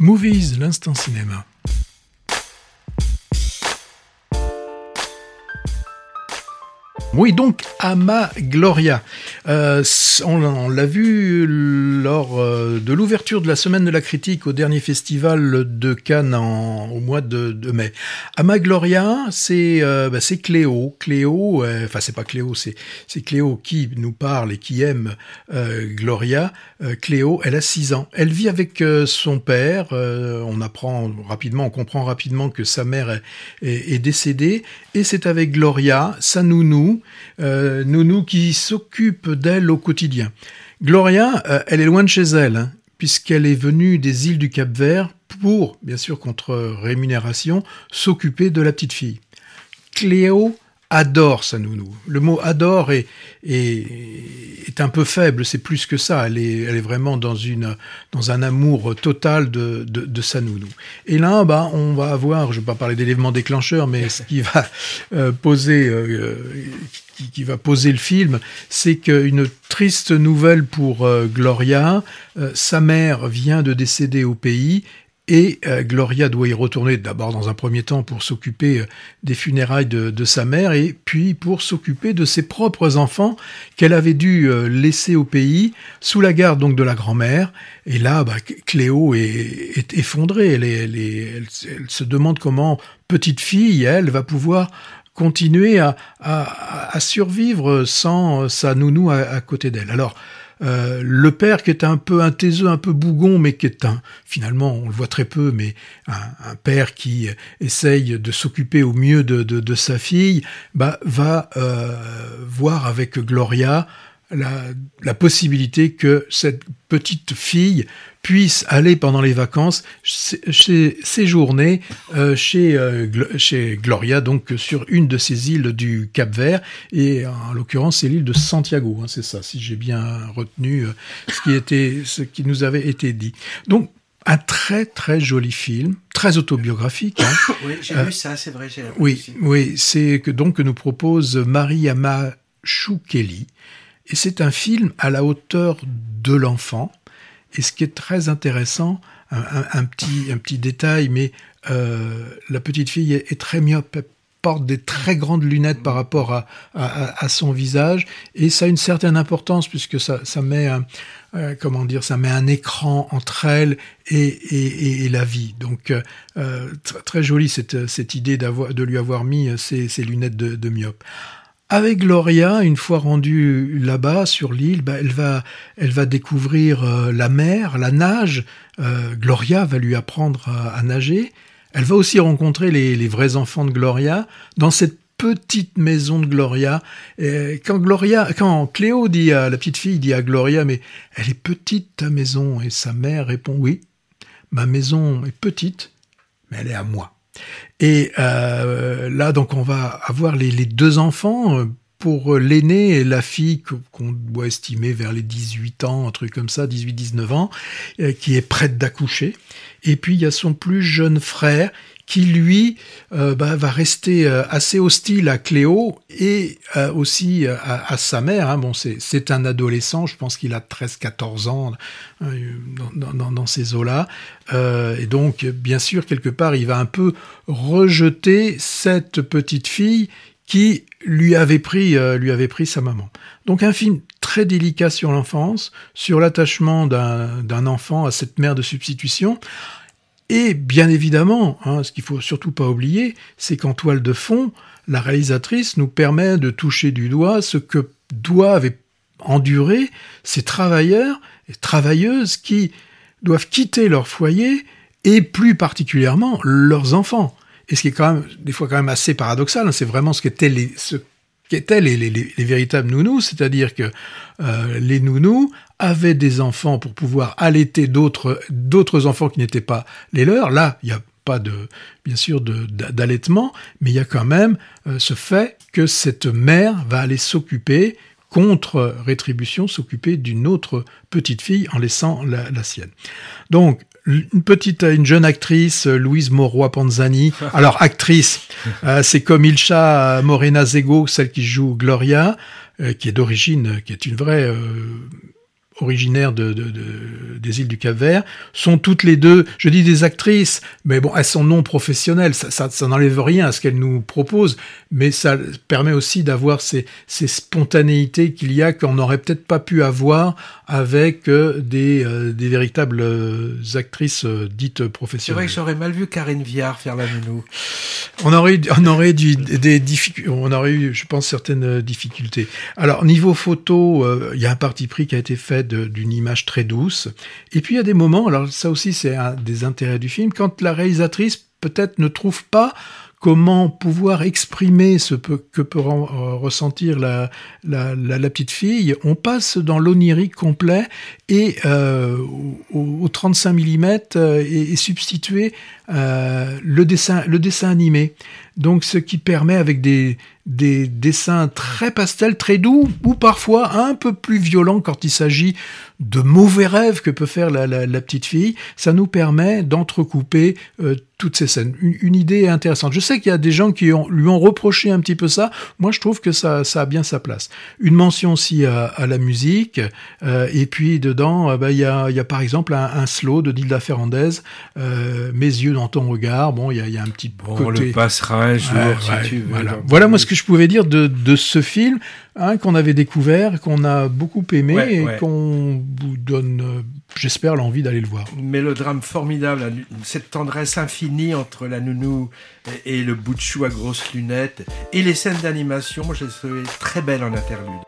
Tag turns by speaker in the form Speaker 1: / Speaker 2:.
Speaker 1: Movies, l'instant cinéma. Oui, donc Ama Gloria. Euh, on, l'a vu lors euh, de l'ouverture de la semaine de la critique au dernier festival de Cannes au mois de, mai. Ama Gloria, c'est euh, bah, Cléo. Cléo, enfin c'est pas Cléo, c'est Cléo qui nous parle et qui aime Gloria. Cléo, elle a 6 ans. Elle vit avec son père. on apprend rapidement, on comprend rapidement que sa mère est, est décédée. Et c'est avec Gloria, sa nounou, euh, Nounou qui s'occupe d'elle au quotidien. Gloria, euh, elle est loin de chez elle, hein, puisqu'elle est venue des îles du Cap-Vert pour, bien sûr contre rémunération, s'occuper de la petite fille. Cléo adore sa nounou. Le mot adore est, est, un peu faible, c'est plus que ça. Elle est, elle est vraiment dans, une, dans un amour total de, de, sa nounou. Et là, bah, on va avoir, je ne vais pas parler d'éléments déclencheurs, mais ce qui va euh, poser, euh, qui, qui, va poser le film, c'est qu'une triste nouvelle pour euh, Gloria. sa mère vient de décéder au pays et euh, Gloria doit y retourner d'abord dans un premier temps pour s'occuper euh, des funérailles de, sa mère et puis pour s'occuper de ses propres enfants qu'elle avait dû euh, laisser au pays sous la garde donc de la grand-mère. Et là, bah, Cléo est, effondrée. Elle, elle, se demande comment petite fille, elle, va pouvoir continuer à, survivre sans sa nounou à côté d'elle. Alors, euh, le père qui est un peu un taiseux, un peu bougon, mais qui est un, finalement, on le voit très peu, mais un, père qui essaye de s'occuper au mieux de, sa fille, bah, va euh, voir avec Gloria la, la, possibilité que cette petite fille puisse aller pendant les vacances chez, séjourner euh, chez, euh, chez Gloria, donc sur une de ces îles du Cap Vert, et en l'occurrence c'est l'île de Santiago, hein, c'est ça, si j'ai bien retenu euh, ce qui était, ce qui nous avait été dit. Donc un très très joli film, très autobiographique. Hein.
Speaker 2: oui, j'ai vu ça, c'est vrai.
Speaker 1: Oui, oui, c'est que donc que nous propose Marie-Ama Choukeli, et c'est un film à la hauteur de l'enfant. Et ce qui est très intéressant, un, petit, un petit détail, mais euh, la petite fille est, très myope, porte des très grandes lunettes par rapport à, à, son visage, et ça a une certaine importance puisque ça, ça met un, euh, comment dire, ça met un écran entre elle et, et, la vie. Donc euh, très, jolie cette, cette idée de lui avoir mis ces, lunettes de myope. Avec Gloria, une fois rendue là-bas sur l'île, bah, elle va, elle va découvrir euh, la mer, la nage. Euh, Gloria va lui apprendre à, nager. Elle va aussi rencontrer les, vrais enfants de Gloria dans cette petite maison de Gloria. Et quand Gloria, quand Cléo dit à la petite fille dit à Gloria, mais elle est petite ta maison, et sa mère répond oui, ma maison est petite, mais elle est à moi. Et euh, là, donc, on va avoir les, deux enfants. Euh, pour l'aîné et la fille qu'on doit estimer vers les 18 ans, un truc comme ça, 18-19 ans, euh, qui est prête d'accoucher. Et puis il y a son plus jeune frère qui lui euh, bah, va rester euh, assez hostile à Cléo et euh, aussi à, sa mère. Hein. Bon, c'est un adolescent, je pense qu'il a 13-14 ans dans, ces eaux-là. et donc, bien sûr, quelque part, il va un peu rejeter cette petite fille qui lui avait pris, lui avait pris sa maman. Donc un film très délicat sur l'enfance, sur l'attachement d'un enfant à cette mère de substitution, et bien évidemment, hein, ce qu'il faut surtout pas oublier, c'est qu'en toile de fond, la réalisatrice nous permet de toucher du doigt ce que doivent endurer ces travailleurs et travailleuses qui doivent quitter leur foyer et plus particulièrement leurs enfants. Et ce qui est quand même des fois quand même assez paradoxal, hein, c'est vraiment ce qu'étaient les, les, les, les, véritables nounous, c'est-à-dire que euh, les nounous avaient des enfants pour pouvoir allaiter d'autres d'autres enfants qui n'étaient pas les leurs. Là, il n'y a pas de bien sûr d'allaitement, mais il y a quand même euh, ce fait que cette mère va aller s'occuper contre rétribution, s'occuper d'une autre petite fille en laissant la, la sienne. Donc une petite, une jeune actrice, Louise Moroy Panzani. Alors actrice, euh, c'est comme Ilcha Morena Zego, celle qui joue Gloria, euh, qui est d'origine, qui est une vraie euh, originaires de, des îles du Cap-Vert, sont toutes les deux, je dis des actrices, mais bon, elles sont non professionnelles, ça, ça, n'enlève rien à ce qu'elles nous proposent, mais ça permet aussi d'avoir ces, ces spontanéités qu'il y a qu'on n'aurait peut-être pas pu avoir avec euh, des, euh, des véritables euh, actrices dites professionnelles. C'est
Speaker 2: vrai que j'aurais mal vu Karine Viard faire la nounou.
Speaker 1: On aurait eu, on aurait du, des difficultés, on aurait eu, je pense, certaines difficultés. Alors, niveau photo, il y a un parti pris qui a été fait d'une image très douce. Et puis, il y a des moments, alors ça aussi, c'est un des intérêts du film, quand la réalisatrice peut-être ne trouve pas comment pouvoir exprimer ce que peut euh, ressentir la, la, petite fille, on passe dans l'onirique complet et euh, au, 35 mm est, substitué euh, le, dessin, le dessin animé. Donc ce qui permet avec des, des dessins très pastels, très doux, ou parfois un peu plus violents quand il s'agit de mauvais rêves que peut faire la, la, petite fille, ça nous permet d'entrecouper euh, toutes ces scènes. Une, idée intéressante. Je sais qu'il y a des gens qui ont, lui ont reproché un petit peu ça. Moi, je trouve que ça, ça a bien sa place. Une mention aussi à, à la musique. Euh, et puis dedans, euh, bah, il y, a, y a par exemple un, un slow de Dilda Ferrandez, euh, Mes yeux dans ton regard. Bon, il y a, y a, un petit
Speaker 2: bon, côté... Le passera un jour si tu veux.
Speaker 1: Voilà, voilà moi ce que je pouvais dire de, de ce film hein, qu'on avait découvert, qu'on a beaucoup aimé et qu'on vous donne, euh, j'espère, l'envie d'aller le voir.
Speaker 2: Mais le drame formidable, cette tendresse infinie entre la nounou et le bout de chou à grosses lunettes, et les scènes d'animation, moi, je les trouvais très belles en interlude.